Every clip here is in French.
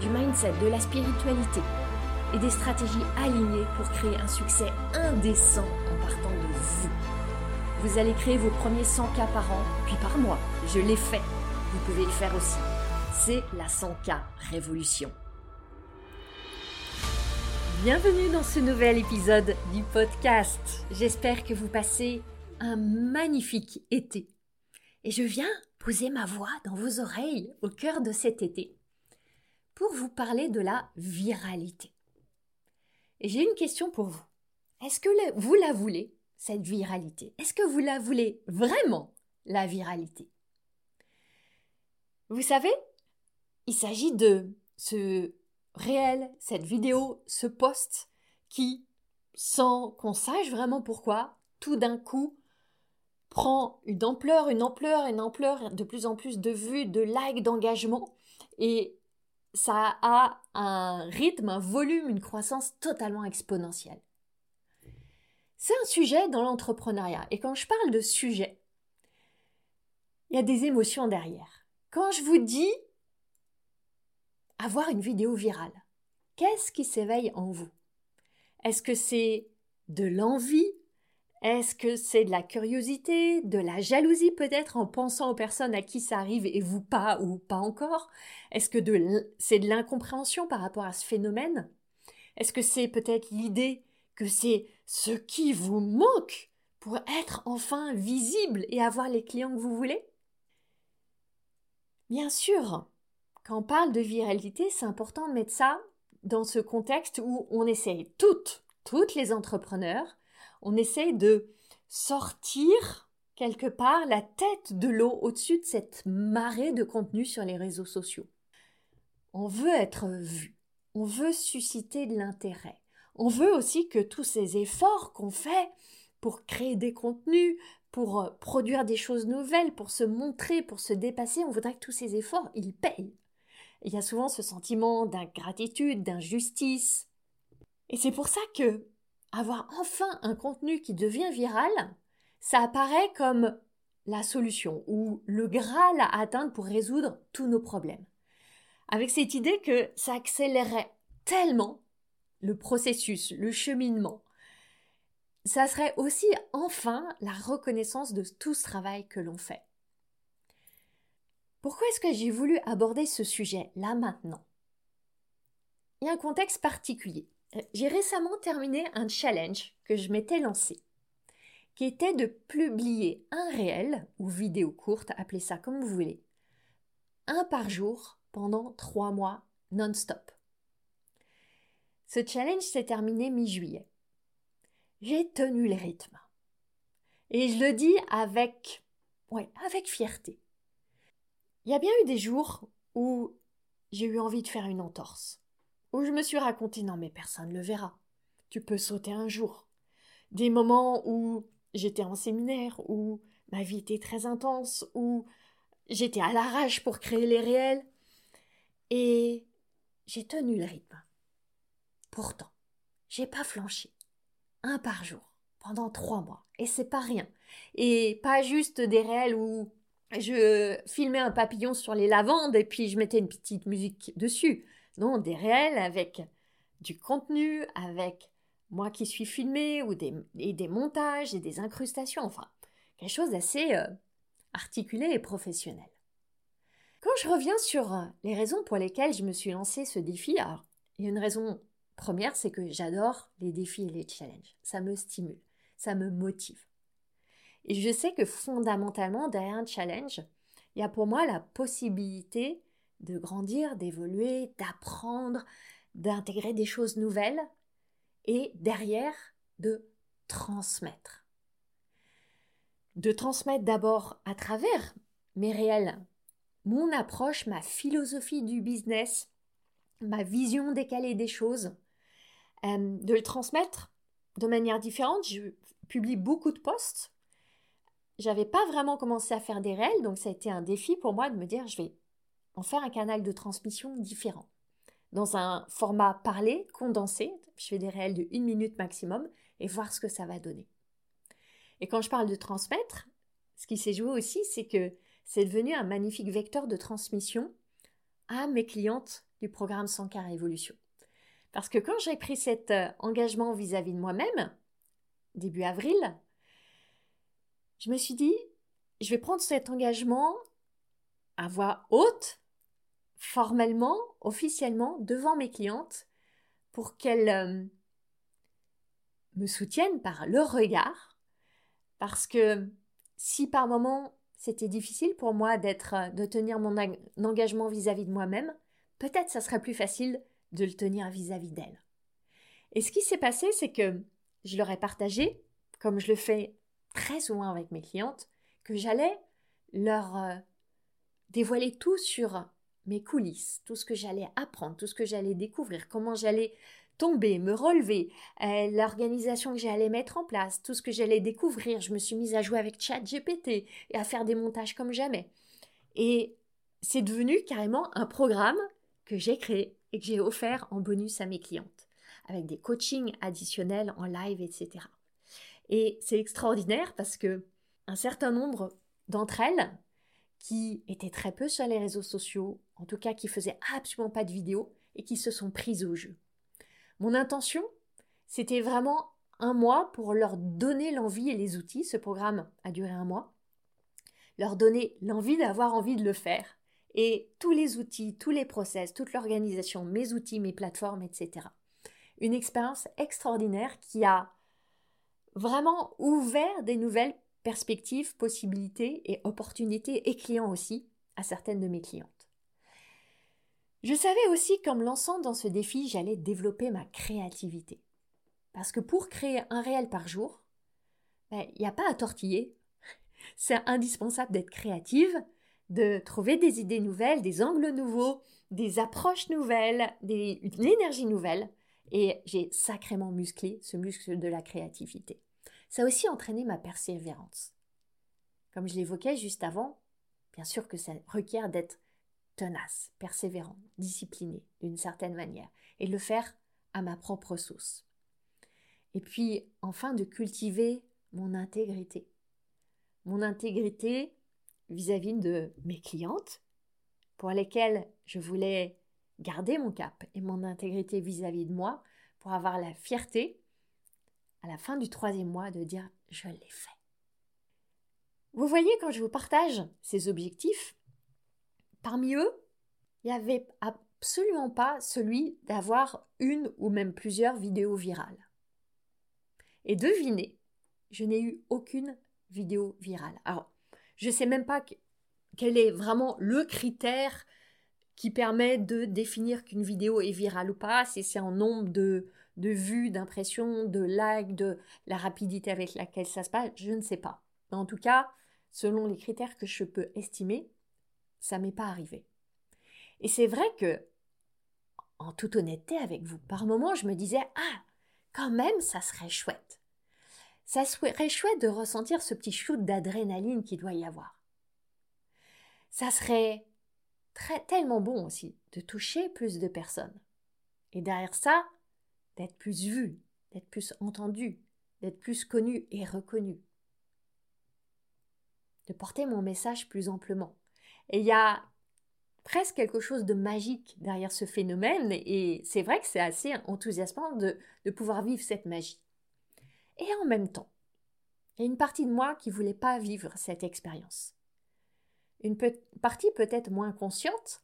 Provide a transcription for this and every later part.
du mindset, de la spiritualité et des stratégies alignées pour créer un succès indécent en partant de vous. Vous allez créer vos premiers 100 k par an, puis par mois. Je l'ai fait. Vous pouvez le faire aussi. C'est la 100K Révolution. Bienvenue dans ce nouvel épisode du podcast. J'espère que vous passez un magnifique été. Et je viens poser ma voix dans vos oreilles au cœur de cet été pour vous parler de la viralité. J'ai une question pour vous. Est-ce que vous la voulez, cette viralité? Est-ce que vous la voulez vraiment, la viralité? Vous savez, il s'agit de ce réel, cette vidéo, ce post qui, sans qu'on sache vraiment pourquoi, tout d'un coup prend une ampleur, une ampleur, une ampleur, de plus en plus de vues, de likes, d'engagement, et ça a un rythme, un volume, une croissance totalement exponentielle. C'est un sujet dans l'entrepreneuriat, et quand je parle de sujet, il y a des émotions derrière. Quand je vous dis avoir une vidéo virale, qu'est-ce qui s'éveille en vous? Est-ce que c'est de l'envie est-ce que c'est de la curiosité, de la jalousie peut-être en pensant aux personnes à qui ça arrive et vous pas ou pas encore? Est-ce que c'est de l'incompréhension par rapport à ce phénomène? Est-ce que c'est peut-être l'idée que c'est ce qui vous manque pour être enfin visible et avoir les clients que vous voulez? Bien sûr, quand on parle de viralité, c'est important de mettre ça dans ce contexte où on essaye toutes, toutes les entrepreneurs, on essaye de sortir quelque part la tête de l'eau au-dessus de cette marée de contenu sur les réseaux sociaux. On veut être vu, on veut susciter de l'intérêt. On veut aussi que tous ces efforts qu'on fait pour créer des contenus, pour euh, produire des choses nouvelles, pour se montrer, pour se dépasser, on voudrait que tous ces efforts, ils payent. Il y a souvent ce sentiment d'ingratitude, d'injustice. Et c'est pour ça que avoir enfin un contenu qui devient viral, ça apparaît comme la solution ou le Graal à atteindre pour résoudre tous nos problèmes. Avec cette idée que ça accélérerait tellement le processus, le cheminement. Ça serait aussi enfin la reconnaissance de tout ce travail que l'on fait. Pourquoi est-ce que j'ai voulu aborder ce sujet là maintenant? Il y a un contexte particulier. J'ai récemment terminé un challenge que je m'étais lancé, qui était de publier un réel ou vidéo courte, appelez ça comme vous voulez, un par jour pendant trois mois non-stop. Ce challenge s'est terminé mi-juillet. J'ai tenu le rythme. Et je le dis avec, ouais, avec fierté. Il y a bien eu des jours où j'ai eu envie de faire une entorse où je me suis raconté non mais personne ne le verra. Tu peux sauter un jour. Des moments où j'étais en séminaire, où ma vie était très intense, où j'étais à l'arrache pour créer les réels. Et j'ai tenu le rythme. Pourtant, j'ai pas flanché. Un par jour, pendant trois mois. Et c'est pas rien. Et pas juste des réels où je filmais un papillon sur les lavandes et puis je mettais une petite musique dessus. Non, des réels avec du contenu, avec moi qui suis filmé, ou des, et des montages et des incrustations, enfin, quelque chose d'assez euh, articulé et professionnel. Quand je reviens sur euh, les raisons pour lesquelles je me suis lancé ce défi, alors, il y a une raison première, c'est que j'adore les défis et les challenges. Ça me stimule, ça me motive. Et je sais que fondamentalement, derrière un challenge, il y a pour moi la possibilité de grandir, d'évoluer, d'apprendre, d'intégrer des choses nouvelles et derrière de transmettre. De transmettre d'abord à travers mes réels, mon approche, ma philosophie du business, ma vision décalée des choses, euh, de le transmettre de manière différente. Je publie beaucoup de posts. J'avais pas vraiment commencé à faire des réels, donc ça a été un défi pour moi de me dire je vais en faire un canal de transmission différent. Dans un format parlé, condensé, je fais des réels de une minute maximum et voir ce que ça va donner. Et quand je parle de transmettre, ce qui s'est joué aussi, c'est que c'est devenu un magnifique vecteur de transmission à mes clientes du programme 100 Révolution. Parce que quand j'ai pris cet euh, engagement vis-à-vis de moi-même, début avril, je me suis dit, je vais prendre cet engagement à voix haute, formellement, officiellement, devant mes clientes, pour qu'elles euh, me soutiennent par leur regard, parce que si par moment c'était difficile pour moi d'être, euh, de tenir mon engagement vis-à-vis de moi-même, peut-être ça serait plus facile de le tenir vis-à-vis d'elle. Et ce qui s'est passé, c'est que je leur ai partagé, comme je le fais très souvent avec mes clientes, que j'allais leur euh, dévoiler tout sur mes coulisses, tout ce que j'allais apprendre, tout ce que j'allais découvrir, comment j'allais tomber, me relever, euh, l'organisation que j'allais mettre en place, tout ce que j'allais découvrir. Je me suis mise à jouer avec ChatGPT et à faire des montages comme jamais. Et c'est devenu carrément un programme que j'ai créé et que j'ai offert en bonus à mes clientes, avec des coachings additionnels en live, etc. Et c'est extraordinaire parce que un certain nombre d'entre elles, qui étaient très peu sur les réseaux sociaux, en tout cas qui faisaient absolument pas de vidéos, et qui se sont prises au jeu. Mon intention, c'était vraiment un mois pour leur donner l'envie et les outils. Ce programme a duré un mois. Leur donner l'envie d'avoir envie de le faire. Et tous les outils, tous les process, toute l'organisation, mes outils, mes plateformes, etc. Une expérience extraordinaire qui a vraiment ouvert des nouvelles perspectives, possibilités et opportunités et clients aussi à certaines de mes clientes. Je savais aussi qu'en me lançant dans ce défi, j'allais développer ma créativité. Parce que pour créer un réel par jour, ben, il n'y a pas à tortiller. C'est indispensable d'être créative, de trouver des idées nouvelles, des angles nouveaux, des approches nouvelles, des, une énergie nouvelle. Et j'ai sacrément musclé ce muscle de la créativité. Ça a aussi entraîné ma persévérance. Comme je l'évoquais juste avant, bien sûr que ça requiert d'être tenace, persévérant, discipliné d'une certaine manière, et le faire à ma propre sauce. Et puis, enfin, de cultiver mon intégrité. Mon intégrité vis-à-vis de mes clientes, pour lesquelles je voulais garder mon cap et mon intégrité vis-à-vis de moi, pour avoir la fierté, la fin du troisième mois, de dire je l'ai fait. Vous voyez, quand je vous partage ces objectifs, Parmi eux, il n'y avait absolument pas celui d'avoir une ou même plusieurs vidéos virales. Et devinez, je n'ai eu aucune vidéo virale. Alors, je ne sais même pas quel est vraiment le critère qui permet de définir qu'une vidéo est virale ou pas, si c'est en nombre de, de vues, d'impressions, de likes, de la rapidité avec laquelle ça se passe, je ne sais pas. En tout cas, selon les critères que je peux estimer, ça m'est pas arrivé. Et c'est vrai que, en toute honnêteté avec vous, par moments, je me disais Ah, quand même, ça serait chouette. Ça serait chouette de ressentir ce petit shoot d'adrénaline qu'il doit y avoir. Ça serait très, tellement bon aussi de toucher plus de personnes. Et derrière ça, d'être plus vu, d'être plus entendu, d'être plus connu et reconnu. De porter mon message plus amplement. Et il y a presque quelque chose de magique derrière ce phénomène, et c'est vrai que c'est assez enthousiasmant de, pouvoir vivre cette magie. Et en même temps, il y a une partie de moi qui ne voulait pas vivre cette expérience. Une partie peut-être moins consciente,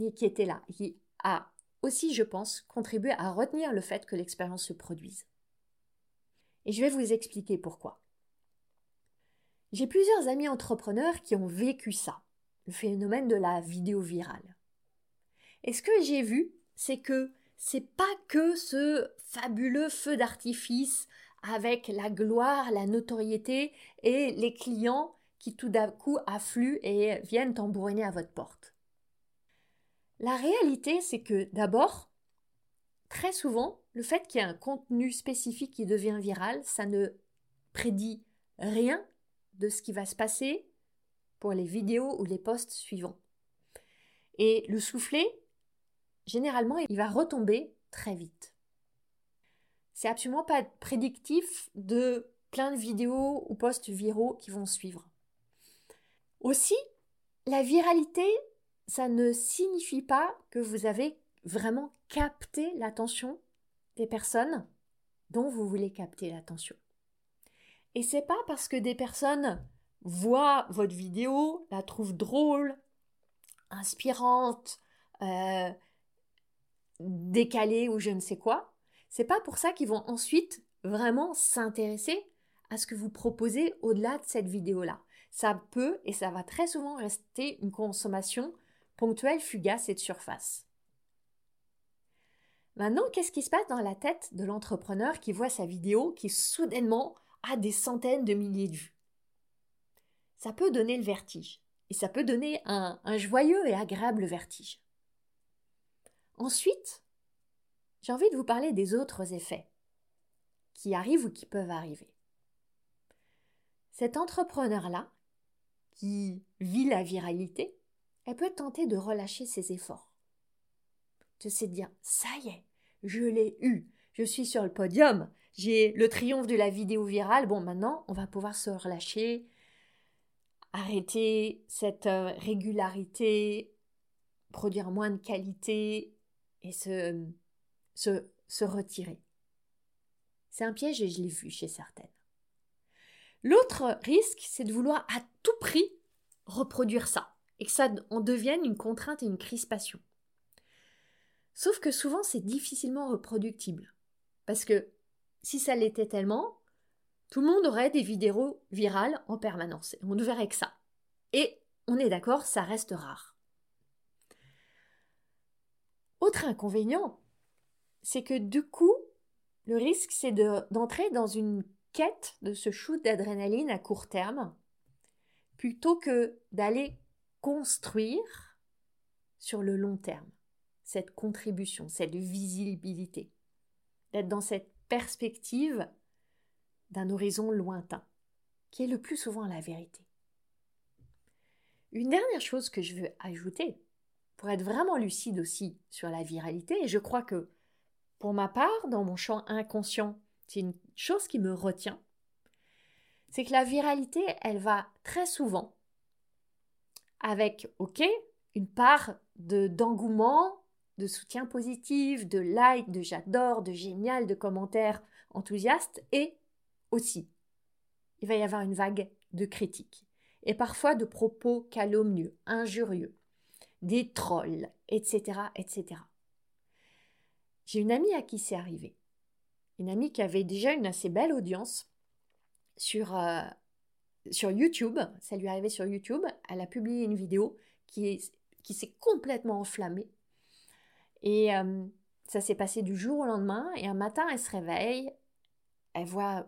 mais qui était là, qui a aussi, je pense, contribué à retenir le fait que l'expérience se produise. Et je vais vous expliquer pourquoi. J'ai plusieurs amis entrepreneurs qui ont vécu ça le phénomène de la vidéo virale. Et ce que j'ai vu, c'est que c'est pas que ce fabuleux feu d'artifice avec la gloire, la notoriété et les clients qui tout d'un coup affluent et viennent tambouriner à votre porte. La réalité, c'est que d'abord, très souvent, le fait qu'il y ait un contenu spécifique qui devient viral, ça ne prédit rien de ce qui va se passer pour les vidéos ou les posts suivants. Et le soufflet, généralement, il va retomber très vite. C'est absolument pas prédictif de plein de vidéos ou posts viraux qui vont suivre. Aussi, la viralité, ça ne signifie pas que vous avez vraiment capté l'attention des personnes dont vous voulez capter l'attention. Et c'est pas parce que des personnes voient votre vidéo, la trouvent drôle, inspirante, euh, décalée ou je ne sais quoi, c'est pas pour ça qu'ils vont ensuite vraiment s'intéresser à ce que vous proposez au-delà de cette vidéo-là. Ça peut et ça va très souvent rester une consommation ponctuelle, fugace et de surface. Maintenant, qu'est-ce qui se passe dans la tête de l'entrepreneur qui voit sa vidéo qui soudainement a des centaines de milliers de vues? Ça peut donner le vertige. Et ça peut donner un, un joyeux et agréable vertige. Ensuite, j'ai envie de vous parler des autres effets qui arrivent ou qui peuvent arriver. Cet entrepreneur-là, qui vit la viralité, elle peut tenter de relâcher ses efforts de se dire ça y est, je l'ai eu, je suis sur le podium, j'ai le triomphe de la vidéo virale, bon maintenant on va pouvoir se relâcher, arrêter cette euh, régularité, produire moins de qualité et se, se, se retirer. C'est un piège et je l'ai vu chez certaines. L'autre risque, c'est de vouloir à tout prix reproduire ça et que ça en devienne une contrainte et une crispation. Sauf que souvent c'est difficilement reproductible. Parce que si ça l'était tellement, tout le monde aurait des vidéos virales en permanence. On ne verrait que ça. Et on est d'accord, ça reste rare. Autre inconvénient, c'est que du coup, le risque, c'est d'entrer dans une quête de ce shoot d'adrénaline à court terme, plutôt que d'aller construire sur le long terme cette contribution, cette visibilité, d'être dans cette perspective d'un horizon lointain, qui est le plus souvent la vérité. Une dernière chose que je veux ajouter, pour être vraiment lucide aussi sur la viralité, et je crois que pour ma part, dans mon champ inconscient, c'est une chose qui me retient, c'est que la viralité, elle va très souvent avec, ok, une part de d'engouement, de soutien positif, de like, de j'adore, de génial, de commentaires enthousiastes et aussi il va y avoir une vague de critiques et parfois de propos calomnieux, injurieux, des trolls, etc., etc. J'ai une amie à qui c'est arrivé. Une amie qui avait déjà une assez belle audience sur, euh, sur YouTube. Ça lui est arrivé sur YouTube. Elle a publié une vidéo qui, qui s'est complètement enflammée et euh, ça s'est passé du jour au lendemain. Et un matin, elle se réveille, elle voit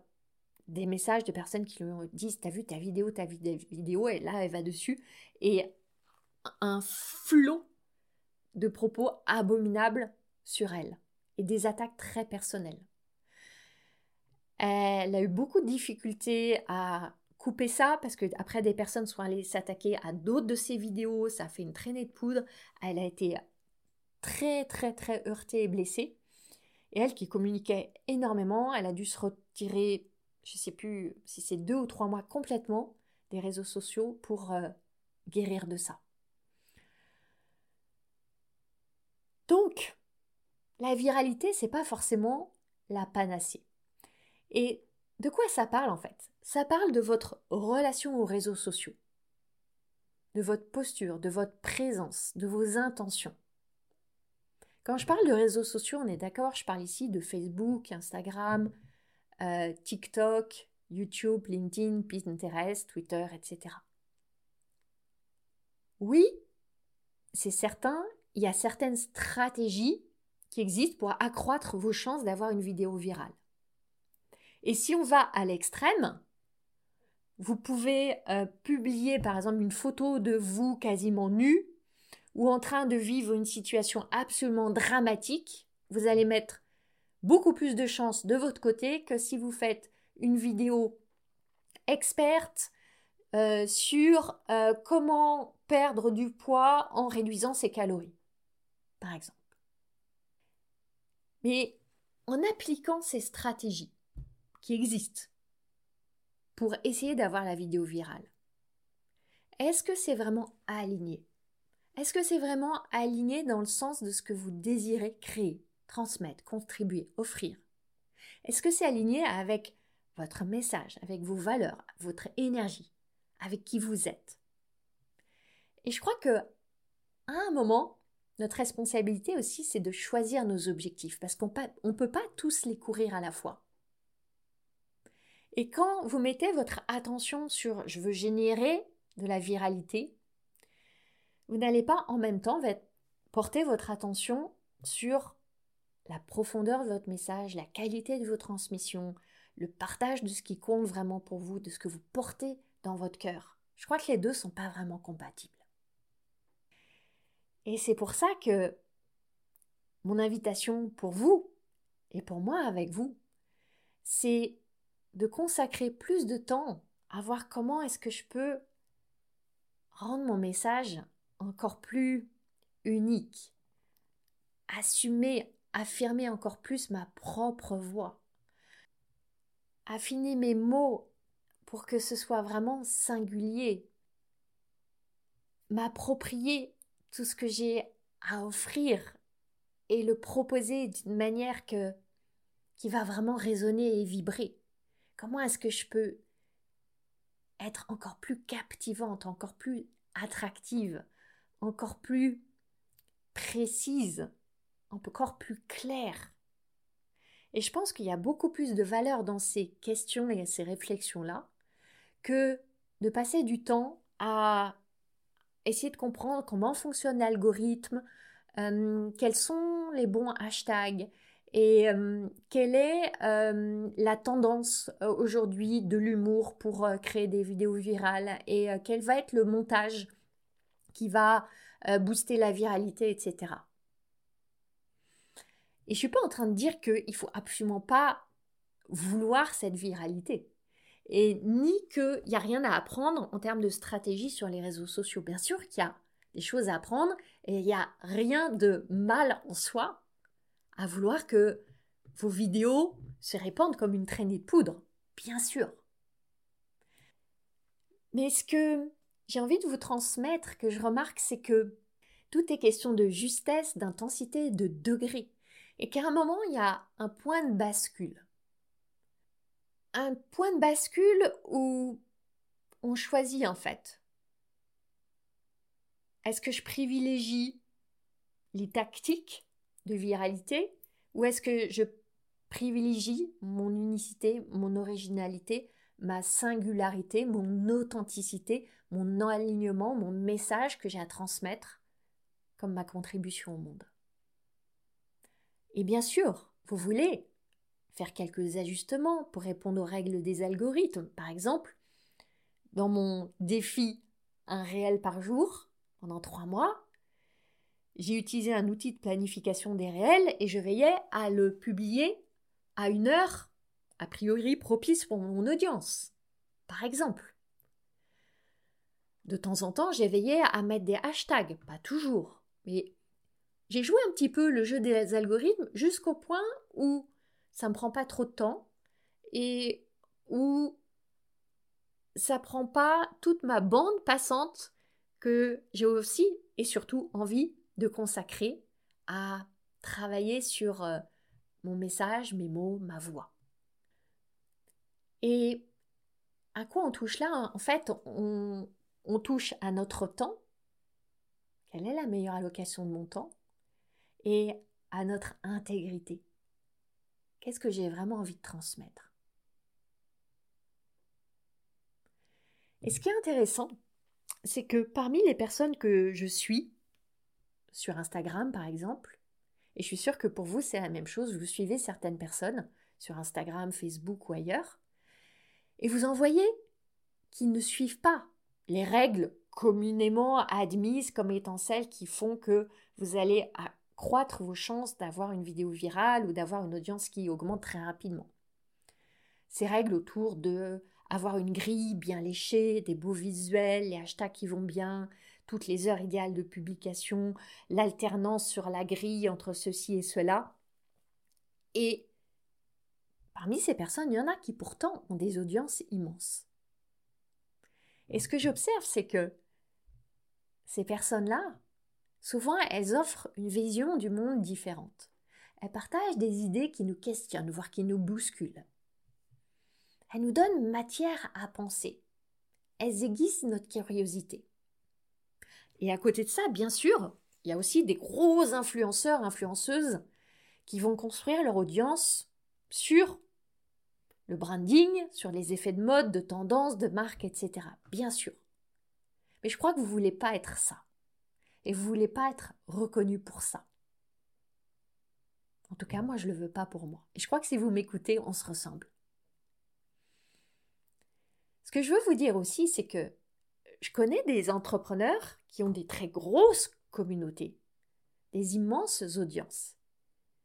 des messages de personnes qui lui disent T'as vu ta vidéo, ta vidéo, et là, elle va dessus. Et un flot de propos abominables sur elle et des attaques très personnelles. Elle a eu beaucoup de difficultés à couper ça parce que après des personnes sont allées s'attaquer à d'autres de ses vidéos, ça a fait une traînée de poudre. Elle a été très très très heurtée et blessée. Et elle qui communiquait énormément, elle a dû se retirer, je sais plus si c'est deux ou trois mois complètement des réseaux sociaux pour euh, guérir de ça. Donc, la viralité, c'est pas forcément la panacée. Et de quoi ça parle en fait? Ça parle de votre relation aux réseaux sociaux, de votre posture, de votre présence, de vos intentions. Quand je parle de réseaux sociaux, on est d'accord, je parle ici de Facebook, Instagram, euh, TikTok, YouTube, LinkedIn, Pinterest, Twitter, etc. Oui, c'est certain, il y a certaines stratégies qui existent pour accroître vos chances d'avoir une vidéo virale. Et si on va à l'extrême, vous pouvez euh, publier par exemple une photo de vous quasiment nu ou en train de vivre une situation absolument dramatique, vous allez mettre beaucoup plus de chances de votre côté que si vous faites une vidéo experte euh, sur euh, comment perdre du poids en réduisant ses calories, par exemple. Mais en appliquant ces stratégies qui existent pour essayer d'avoir la vidéo virale, est-ce que c'est vraiment aligné? Est-ce que c'est vraiment aligné dans le sens de ce que vous désirez créer, transmettre, contribuer, offrir? Est-ce que c'est aligné avec votre message, avec vos valeurs, votre énergie, avec qui vous êtes? Et je crois que à un moment, notre responsabilité aussi, c'est de choisir nos objectifs, parce qu'on ne peut pas tous les courir à la fois. Et quand vous mettez votre attention sur je veux générer de la viralité, vous n'allez pas en même temps porter votre attention sur la profondeur de votre message, la qualité de vos transmissions, le partage de ce qui compte vraiment pour vous, de ce que vous portez dans votre cœur. Je crois que les deux ne sont pas vraiment compatibles. Et c'est pour ça que mon invitation pour vous et pour moi avec vous, c'est de consacrer plus de temps à voir comment est-ce que je peux rendre mon message encore plus unique, assumer, affirmer encore plus ma propre voix, affiner mes mots pour que ce soit vraiment singulier, m'approprier tout ce que j'ai à offrir et le proposer d'une manière qui va vraiment résonner et vibrer. Comment est-ce que je peux être encore plus captivante, encore plus attractive, encore plus précise, encore plus claire? Et je pense qu'il y a beaucoup plus de valeur dans ces questions et ces réflexions-là que de passer du temps à essayer de comprendre comment fonctionne l'algorithme, euh, quels sont les bons hashtags, et quelle est la tendance aujourd'hui de l'humour pour créer des vidéos virales et quel va être le montage qui va booster la viralité, etc. Et je suis pas en train de dire qu'il faut absolument pas vouloir cette viralité. Et ni qu'il n'y a rien à apprendre en termes de stratégie sur les réseaux sociaux. Bien sûr qu'il y a des choses à apprendre et il n'y a rien de mal en soi à vouloir que vos vidéos se répandent comme une traînée de poudre, bien sûr. Mais ce que j'ai envie de vous transmettre, que je remarque, c'est que tout est question de justesse, d'intensité, de degré. Et qu'à un moment, il y a un point de bascule. Un point de bascule où on choisit en fait. Est-ce que je privilégie les tactiques de viralité ou est-ce que je privilégie mon unicité, mon originalité, ma singularité, mon authenticité, mon alignement, mon message que j'ai à transmettre comme ma contribution au monde? Et bien sûr, vous voulez faire quelques ajustements pour répondre aux règles des algorithmes. Par exemple, dans mon défi un réel par jour pendant trois mois, j'ai utilisé un outil de planification des réels et je veillais à le publier à une heure a priori propice pour mon audience. Par exemple. De temps en temps, j'ai veillé à mettre des hashtags, pas toujours, mais j'ai joué un petit peu le jeu des algorithmes jusqu'au point où ça me prend pas trop de temps et où ça prend pas toute ma bande passante que j'ai aussi et surtout envie de consacrer à travailler sur euh, mon message, mes mots, ma voix. Et à quoi on touche là? En fait, on, on touche à notre temps. Quelle est la meilleure allocation de mon temps? Et à notre intégrité. Qu'est-ce que j'ai vraiment envie de transmettre? Et ce qui est intéressant, c'est que parmi les personnes que je suis, sur Instagram par exemple. Et je suis sûre que pour vous, c'est la même chose. Vous suivez certaines personnes sur Instagram, Facebook ou ailleurs. Et vous en voyez qui ne suivent pas les règles communément admises comme étant celles qui font que vous allez accroître vos chances d'avoir une vidéo virale ou d'avoir une audience qui augmente très rapidement. Ces règles autour de avoir une grille bien léchée, des beaux visuels, les hashtags qui vont bien, toutes les heures idéales de publication, l'alternance sur la grille entre ceci et cela. Et parmi ces personnes, il y en a qui pourtant ont des audiences immenses. Et ce que j'observe, c'est que ces personnes-là, souvent, elles offrent une vision du monde différente. Elles partagent des idées qui nous questionnent, voire qui nous bousculent. Elles nous donnent matière à penser. Elles aiguisent notre curiosité. Et à côté de ça, bien sûr, il y a aussi des gros influenceurs, influenceuses qui vont construire leur audience sur le branding, sur les effets de mode, de tendance, de marque, etc. Bien sûr. Mais je crois que vous ne voulez pas être ça. Et vous ne voulez pas être reconnu pour ça. En tout cas, moi, je ne le veux pas pour moi. Et je crois que si vous m'écoutez, on se ressemble. Ce que je veux vous dire aussi, c'est que je connais des entrepreneurs qui ont des très grosses communautés, des immenses audiences,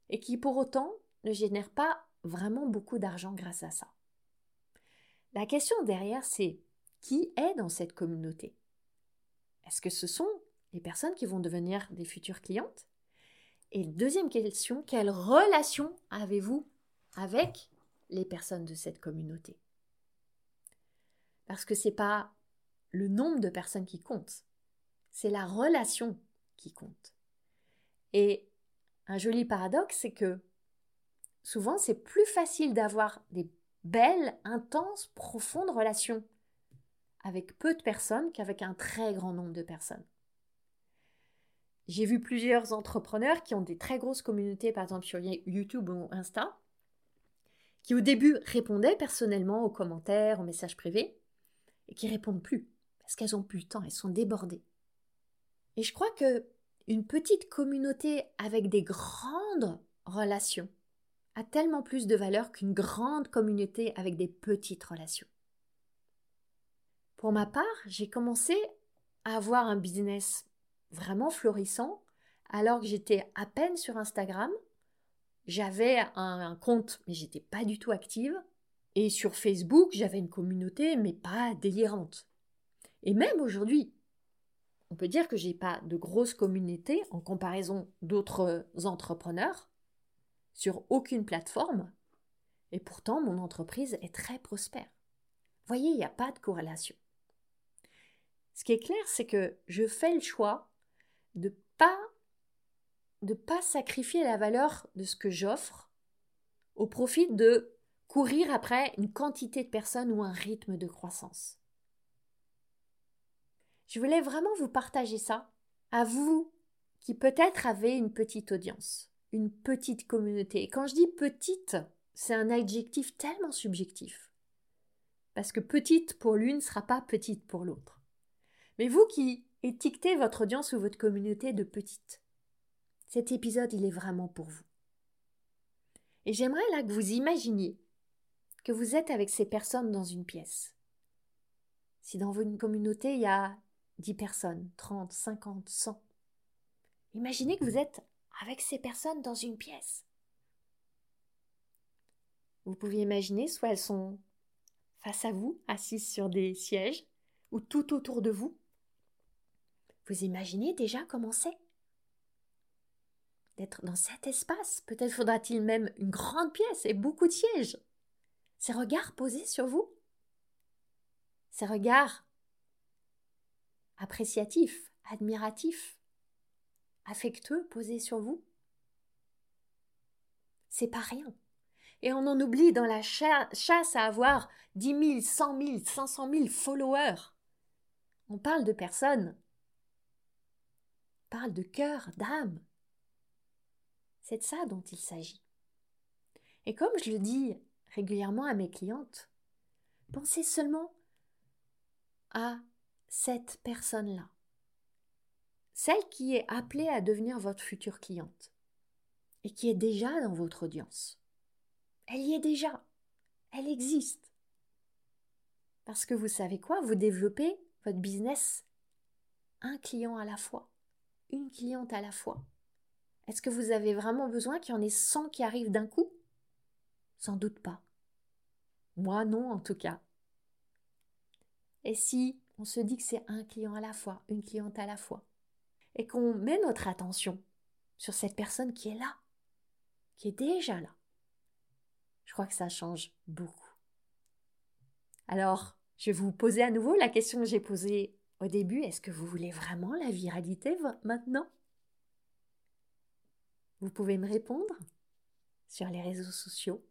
et qui pour autant ne génèrent pas vraiment beaucoup d'argent grâce à ça. La question derrière, c'est qui est dans cette communauté? Est-ce que ce sont les personnes qui vont devenir des futures clientes? Et deuxième question, quelle relation avez-vous avec les personnes de cette communauté? Parce que c'est pas le nombre de personnes qui compte, c'est la relation qui compte. Et un joli paradoxe, c'est que souvent c'est plus facile d'avoir des belles, intenses, profondes relations avec peu de personnes qu'avec un très grand nombre de personnes. J'ai vu plusieurs entrepreneurs qui ont des très grosses communautés, par exemple sur YouTube ou Insta, qui au début répondaient personnellement aux commentaires, aux messages privés, et qui répondent plus parce qu'elles ont plus le temps, elles sont débordées. Et je crois que une petite communauté avec des grandes relations a tellement plus de valeur qu'une grande communauté avec des petites relations. Pour ma part, j'ai commencé à avoir un business vraiment florissant alors que j'étais à peine sur Instagram. J'avais un, compte, mais j'étais pas du tout active. Et sur Facebook, j'avais une communauté, mais pas délirante. Et même aujourd'hui, on peut dire que j'ai pas de grosse communauté en comparaison d'autres entrepreneurs sur aucune plateforme, et pourtant mon entreprise est très prospère. Voyez, il n'y a pas de corrélation. Ce qui est clair, c'est que je fais le choix de pas de pas sacrifier la valeur de ce que j'offre au profit de courir après une quantité de personnes ou un rythme de croissance. Je voulais vraiment vous partager ça, à vous qui peut-être avez une petite audience, une petite communauté. Et quand je dis petite, c'est un adjectif tellement subjectif. Parce que petite pour l'une ne sera pas petite pour l'autre. Mais vous qui étiquetez votre audience ou votre communauté de petite, cet épisode, il est vraiment pour vous. Et j'aimerais là que vous imaginiez que vous êtes avec ces personnes dans une pièce. Si dans votre communauté, il y a 10 personnes, 30, 50, 100. Imaginez que vous êtes avec ces personnes dans une pièce. Vous pouvez imaginer, soit elles sont face à vous, assises sur des sièges, ou tout autour de vous. Vous imaginez déjà comment c'est D'être dans cet espace. Peut-être faudra-t-il même une grande pièce et beaucoup de sièges. Ces regards posés sur vous. Ces regards appréciatif, admiratif, affectueux posé sur vous C'est pas rien. Et on en oublie dans la chasse à avoir 10 000, 100 000, 500 000 followers. On parle de personnes. On parle de cœur, d'âme. C'est de ça dont il s'agit. Et comme je le dis régulièrement à mes clientes, pensez seulement à cette personne-là, celle qui est appelée à devenir votre future cliente et qui est déjà dans votre audience. Elle y est déjà, elle existe. Parce que vous savez quoi, vous développez votre business un client à la fois, une cliente à la fois Est-ce que vous avez vraiment besoin qu'il y en ait 100 qui arrivent d'un coup? Sans doute pas. Moi non en tout cas. Et si on se dit que c'est un client à la fois, une cliente à la fois, et qu'on met notre attention sur cette personne qui est là, qui est déjà là, je crois que ça change beaucoup. Alors, je vais vous poser à nouveau la question que j'ai posée au début. Est-ce que vous voulez vraiment la viralité maintenant? Vous pouvez me répondre sur les réseaux sociaux.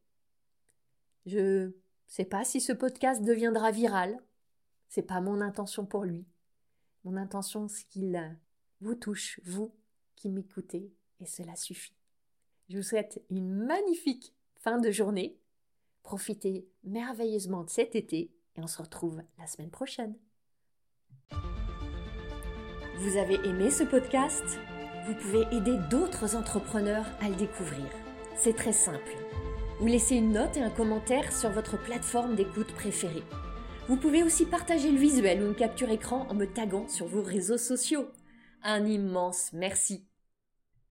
Je ne sais pas si ce podcast deviendra viral. C'est pas mon intention pour lui. Mon intention, c'est qu'il vous touche, vous qui m'écoutez, et cela suffit. Je vous souhaite une magnifique fin de journée. Profitez merveilleusement de cet été et on se retrouve la semaine prochaine. Vous avez aimé ce podcast? Vous pouvez aider d'autres entrepreneurs à le découvrir. C'est très simple. Vous laissez une note et un commentaire sur votre plateforme d'écoute préférée. Vous pouvez aussi partager le visuel ou une capture écran en me taguant sur vos réseaux sociaux. Un immense merci